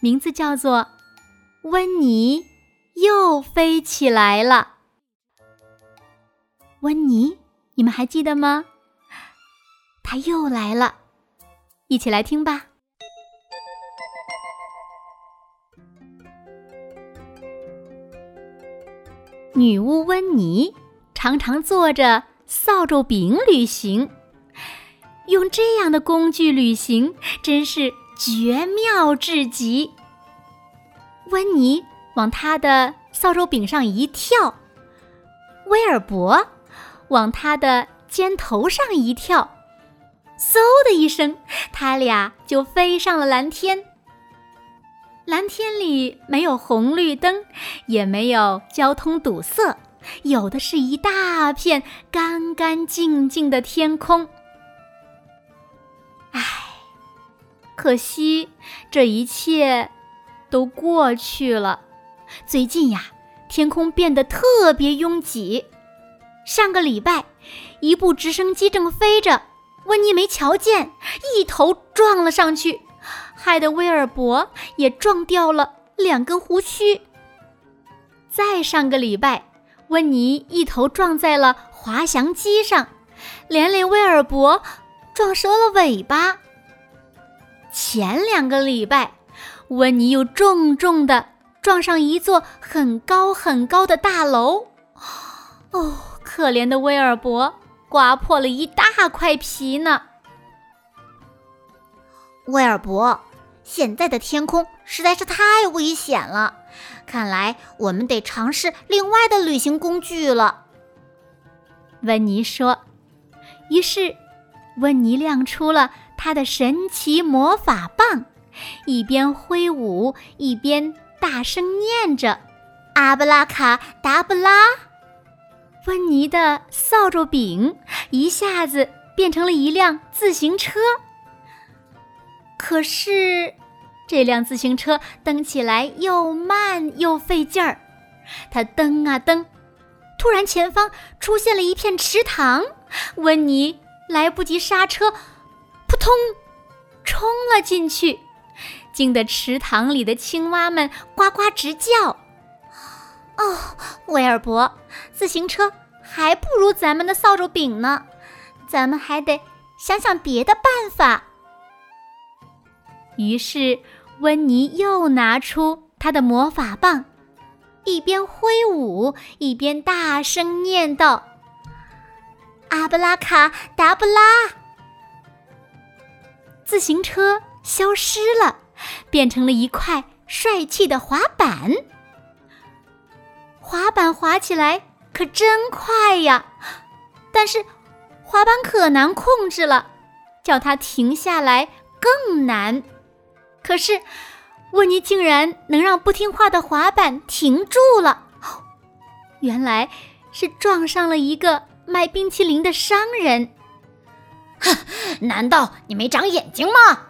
名字叫做《温妮又飞起来了》。温妮，你们还记得吗？他又来了，一起来听吧。女巫温妮常常坐着扫帚柄旅行。用这样的工具旅行真是绝妙至极。温妮往他的扫帚柄上一跳，威尔伯往他的肩头上一跳，嗖的一声，他俩就飞上了蓝天。蓝天里没有红绿灯，也没有交通堵塞，有的是一大片干干净净的天空。可惜，这一切都过去了。最近呀，天空变得特别拥挤。上个礼拜，一部直升机正飞着，温妮没瞧见，一头撞了上去，害得威尔伯也撞掉了两根胡须。再上个礼拜，温妮一头撞在了滑翔机上，连累威尔伯撞折了尾巴。前两个礼拜，温妮又重重的撞上一座很高很高的大楼，哦，可怜的威尔伯刮破了一大块皮呢。威尔伯，现在的天空实在是太危险了，看来我们得尝试另外的旅行工具了。温妮说。于是，温妮亮出了。他的神奇魔法棒，一边挥舞一边大声念着：“阿布拉卡达布拉。”温妮的扫帚柄一下子变成了一辆自行车。可是，这辆自行车蹬起来又慢又费劲儿。它蹬啊蹬，突然前方出现了一片池塘，温妮来不及刹车。扑通，冲了进去，惊得池塘里的青蛙们呱呱直叫。哦，威尔伯，自行车还不如咱们的扫帚柄呢，咱们还得想想别的办法。于是，温妮又拿出他的魔法棒，一边挥舞，一边大声念道：“阿布拉卡达布拉。”自行车消失了，变成了一块帅气的滑板。滑板滑起来可真快呀，但是滑板可难控制了，叫它停下来更难。可是温妮竟然能让不听话的滑板停住了，原来是撞上了一个卖冰淇淋的商人。哼，难道你没长眼睛吗？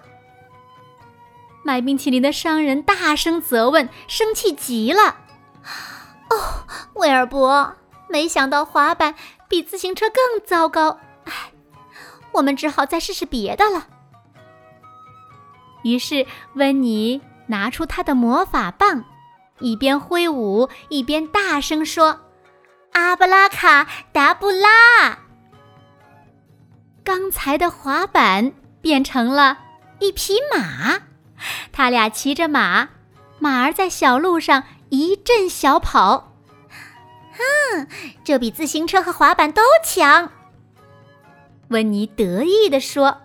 卖冰淇淋的商人大声责问，生气极了。哦，威尔伯，没想到滑板比自行车更糟糕。唉，我们只好再试试别的了。于是温妮拿出他的魔法棒，一边挥舞一边大声说：“阿布拉卡达布拉。”刚才的滑板变成了一匹马，他俩骑着马，马儿在小路上一阵小跑。哼，这比自行车和滑板都强。温妮得意地说。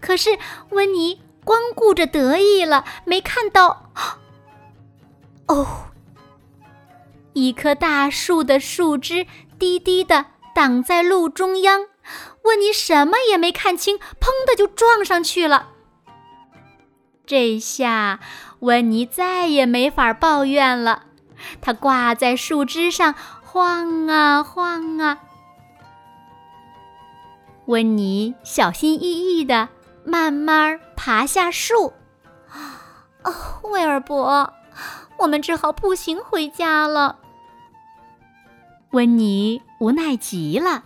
可是温妮光顾着得意了，没看到，哦，一棵大树的树枝低低的挡在路中央。温妮什么也没看清，砰的就撞上去了。这下温妮再也没法抱怨了。它挂在树枝上晃啊晃啊。温妮小心翼翼地慢慢爬下树。哦，威尔伯，我们只好步行回家了。温妮无奈极了。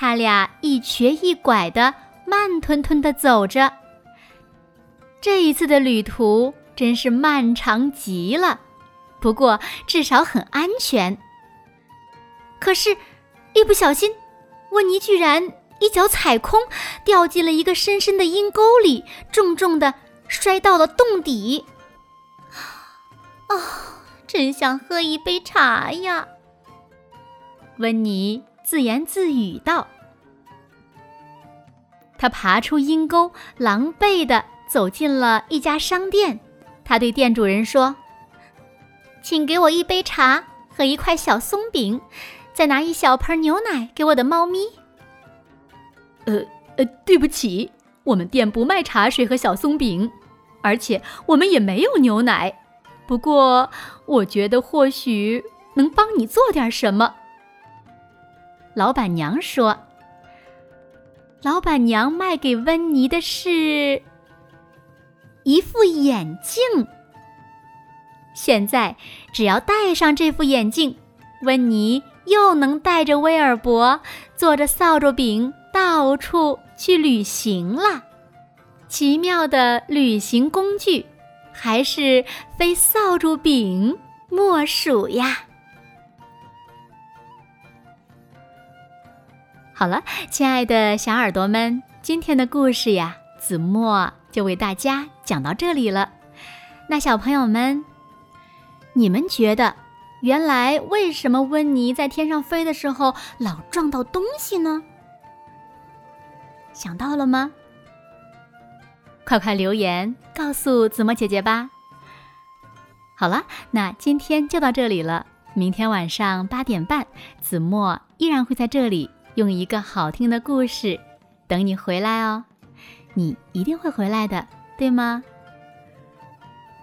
他俩一瘸一拐的慢吞吞的走着。这一次的旅途真是漫长极了，不过至少很安全。可是，一不小心，温妮居然一脚踩空，掉进了一个深深的阴沟里，重重的摔到了洞底。啊，真想喝一杯茶呀！温妮自言自语道。他爬出阴沟，狼狈的走进了一家商店。他对店主人说：“请给我一杯茶和一块小松饼，再拿一小盆牛奶给我的猫咪。”“呃呃，对不起，我们店不卖茶水和小松饼，而且我们也没有牛奶。不过，我觉得或许能帮你做点什么。”老板娘说。老板娘卖给温妮的是一副眼镜。现在只要戴上这副眼镜，温妮又能带着威尔伯，坐着扫帚柄到处去旅行了。奇妙的旅行工具，还是非扫帚柄莫属呀！好了，亲爱的小耳朵们，今天的故事呀，子墨就为大家讲到这里了。那小朋友们，你们觉得，原来为什么温妮在天上飞的时候老撞到东西呢？想到了吗？快快留言告诉子墨姐姐吧。好了，那今天就到这里了。明天晚上八点半，子墨依然会在这里。用一个好听的故事等你回来哦，你一定会回来的，对吗？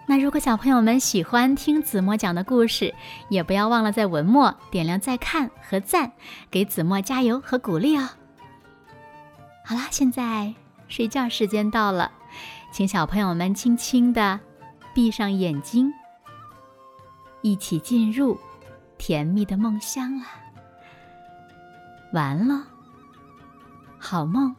那如果小朋友们喜欢听子墨讲的故事，也不要忘了在文末点亮再看和赞，给子墨加油和鼓励哦。好啦，现在睡觉时间到了，请小朋友们轻轻的闭上眼睛，一起进入甜蜜的梦乡了。完了，好梦。